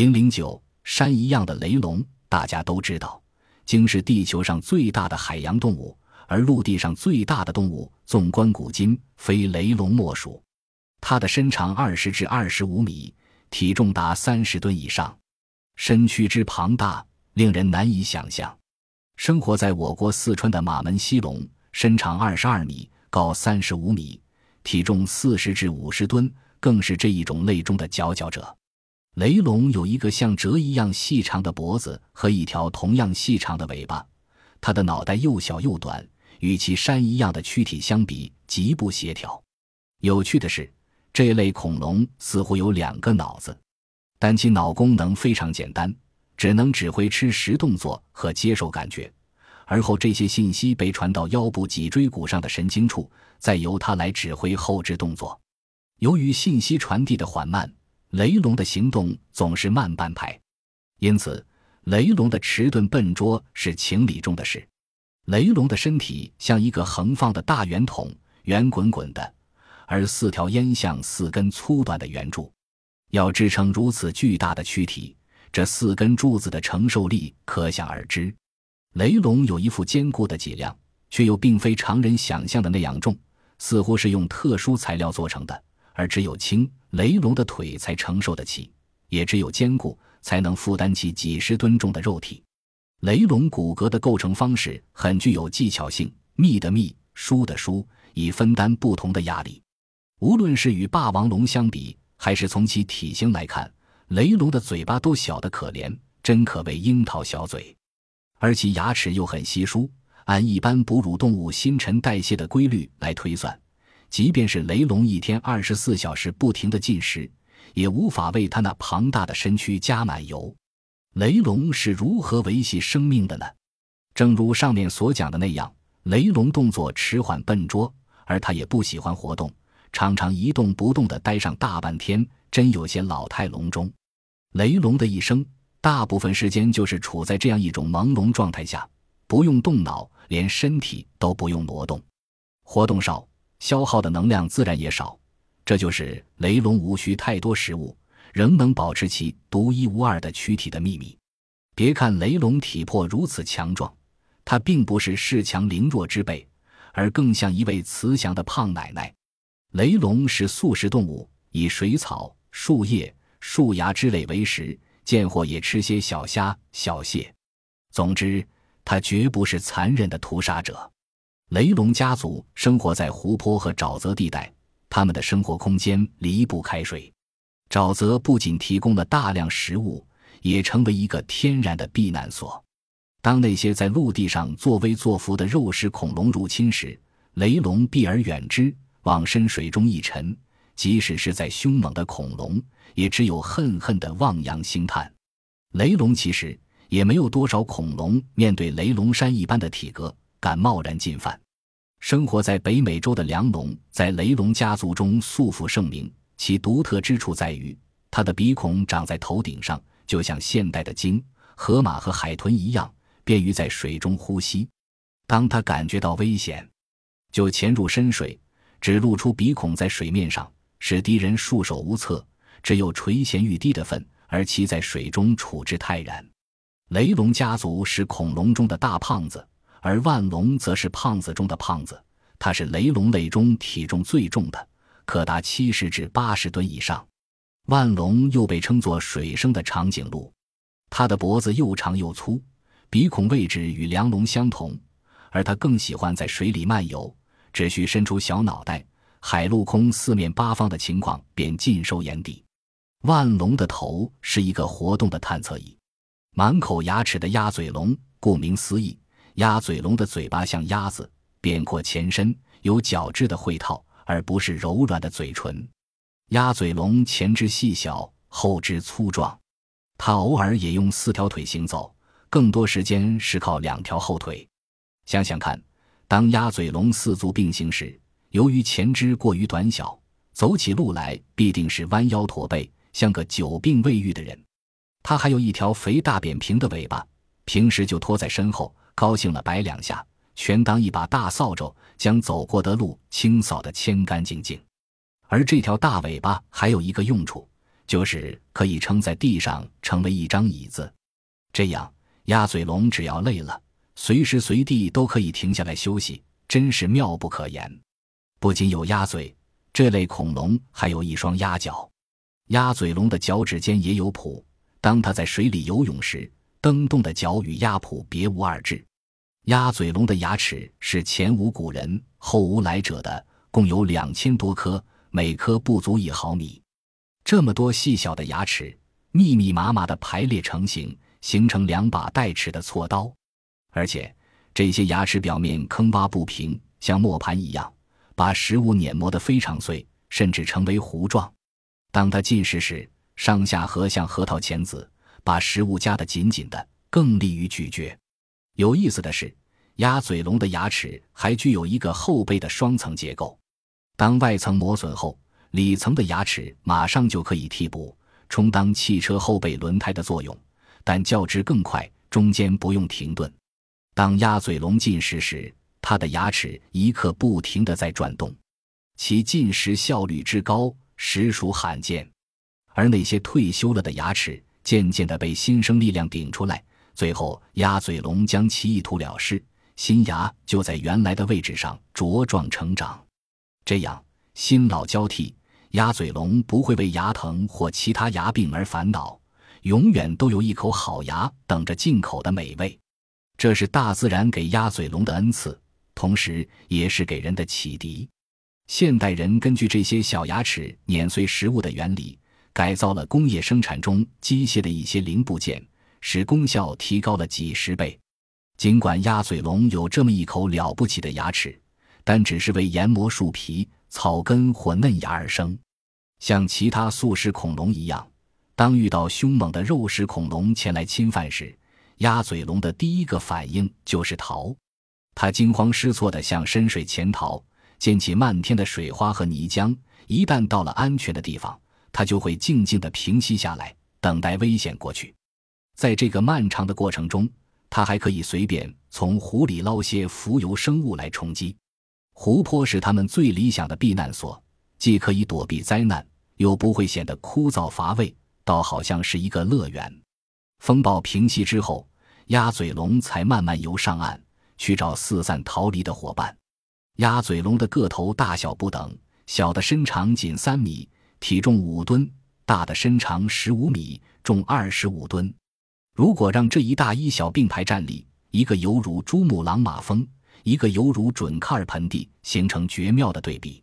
零零九，山一样的雷龙，大家都知道，鲸是地球上最大的海洋动物，而陆地上最大的动物，纵观古今，非雷龙莫属。它的身长二十至二十五米，体重达三十吨以上，身躯之庞大，令人难以想象。生活在我国四川的马门溪龙，身长二十二米，高三十五米，体重四十至五十吨，更是这一种类中的佼佼者。雷龙有一个像蛇一样细长的脖子和一条同样细长的尾巴，它的脑袋又小又短，与其山一样的躯体相比，极不协调。有趣的是。这类恐龙似乎有两个脑子，但其脑功能非常简单，只能指挥吃食动作和接受感觉，而后这些信息被传到腰部脊椎骨上的神经处，再由它来指挥后肢动作。由于信息传递的缓慢，雷龙的行动总是慢半拍，因此雷龙的迟钝笨拙是情理中的事。雷龙的身体像一个横放的大圆筒，圆滚滚的。而四条烟像四根粗短的圆柱，要支撑如此巨大的躯体，这四根柱子的承受力可想而知。雷龙有一副坚固的脊梁，却又并非常人想象的那样重，似乎是用特殊材料做成的。而只有轻雷龙的腿才承受得起，也只有坚固才能负担起几十吨重的肉体。雷龙骨骼的构成方式很具有技巧性，密的密，疏的疏，以分担不同的压力。无论是与霸王龙相比，还是从其体型来看，雷龙的嘴巴都小得可怜，真可谓樱桃小嘴。而其牙齿又很稀疏，按一般哺乳动物新陈代谢的规律来推算，即便是雷龙一天二十四小时不停的进食，也无法为它那庞大的身躯加满油。雷龙是如何维系生命的呢？正如上面所讲的那样，雷龙动作迟缓笨拙，而它也不喜欢活动。常常一动不动地待上大半天，真有些老态龙钟。雷龙的一生，大部分时间就是处在这样一种朦胧状态下，不用动脑，连身体都不用挪动，活动少，消耗的能量自然也少。这就是雷龙无需太多食物，仍能保持其独一无二的躯体的秘密。别看雷龙体魄如此强壮，它并不是恃强凌弱之辈，而更像一位慈祥的胖奶奶。雷龙是素食动物，以水草、树叶、树芽之类为食，见或也吃些小虾、小蟹。总之，它绝不是残忍的屠杀者。雷龙家族生活在湖泊和沼泽地带，他们的生活空间离不开水。沼泽不仅提供了大量食物，也成为一个天然的避难所。当那些在陆地上作威作福的肉食恐龙入侵时，雷龙避而远之。往深水中一沉，即使是在凶猛的恐龙，也只有恨恨的望洋兴叹。雷龙其实也没有多少恐龙面对雷龙山一般的体格敢贸然进犯。生活在北美洲的梁龙在雷龙家族中素负盛名，其独特之处在于它的鼻孔长在头顶上，就像现代的鲸、河马和海豚一样，便于在水中呼吸。当它感觉到危险，就潜入深水。只露出鼻孔在水面上，使敌人束手无策，只有垂涎欲滴的份，而其在水中处之泰然。雷龙家族是恐龙中的大胖子，而万龙则是胖子中的胖子。它是雷龙类中体重最重的，可达七十至八十吨以上。万龙又被称作水生的长颈鹿，它的脖子又长又粗，鼻孔位置与梁龙相同，而它更喜欢在水里漫游。只需伸出小脑袋，海陆空四面八方的情况便尽收眼底。万龙的头是一个活动的探测仪，满口牙齿的鸭嘴龙，顾名思义，鸭嘴龙的嘴巴像鸭子，扁阔前身，有角质的喙套，而不是柔软的嘴唇。鸭嘴龙前肢细小，后肢粗壮，它偶尔也用四条腿行走，更多时间是靠两条后腿。想想看。当鸭嘴龙四足并行时，由于前肢过于短小，走起路来必定是弯腰驼背，像个久病未愈的人。它还有一条肥大扁平的尾巴，平时就拖在身后，高兴了摆两下，全当一把大扫帚，将走过的路清扫得干干净净。而这条大尾巴还有一个用处，就是可以撑在地上成为一张椅子。这样，鸭嘴龙只要累了，随时随地都可以停下来休息，真是妙不可言。不仅有鸭嘴，这类恐龙还有一双鸭脚。鸭嘴龙的脚趾间也有蹼，当它在水里游泳时，蹬动的脚与鸭蹼别无二致。鸭嘴龙的牙齿是前无古人后无来者的，共有两千多颗，每颗不足一毫米。这么多细小的牙齿，密密麻麻的排列成型，形成两把带齿的锉刀。而且这些牙齿表面坑洼不平，像磨盘一样，把食物碾磨得非常碎，甚至成为糊状。当它进食时，上下颌像核桃钳子，把食物夹得紧紧的，更利于咀嚼。有意思的是，鸭嘴龙的牙齿还具有一个后背的双层结构。当外层磨损后，里层的牙齿马上就可以替补，充当汽车后背轮胎的作用，但较之更快，中间不用停顿。当鸭嘴龙进食时，它的牙齿一刻不停地在转动，其进食效率之高，实属罕见。而那些退休了的牙齿，渐渐地被新生力量顶出来。最后，鸭嘴龙将其一吐了事，新牙就在原来的位置上茁壮成长。这样，新老交替，鸭嘴龙不会为牙疼或其他牙病而烦恼，永远都有一口好牙等着进口的美味。这是大自然给鸭嘴龙的恩赐，同时也是给人的启迪。现代人根据这些小牙齿碾碎食物的原理，改造了工业生产中机械的一些零部件。使功效提高了几十倍。尽管鸭嘴龙有这么一口了不起的牙齿，但只是为研磨树皮、草根或嫩芽而生。像其他素食恐龙一样，当遇到凶猛的肉食恐龙前来侵犯时，鸭嘴龙的第一个反应就是逃。它惊慌失措地向深水潜逃，溅起漫天的水花和泥浆。一旦到了安全的地方，它就会静静地平息下来，等待危险过去。在这个漫长的过程中，它还可以随便从湖里捞些浮游生物来充饥。湖泊是它们最理想的避难所，既可以躲避灾难，又不会显得枯燥乏味，倒好像是一个乐园。风暴平息之后，鸭嘴龙才慢慢游上岸，去找四散逃离的伙伴。鸭嘴龙的个头大小不等，小的身长仅三米，体重五吨；大的身长十五米，重二十五吨。如果让这一大一小并排站立，一个犹如珠穆朗玛峰，一个犹如准喀尔盆地，形成绝妙的对比。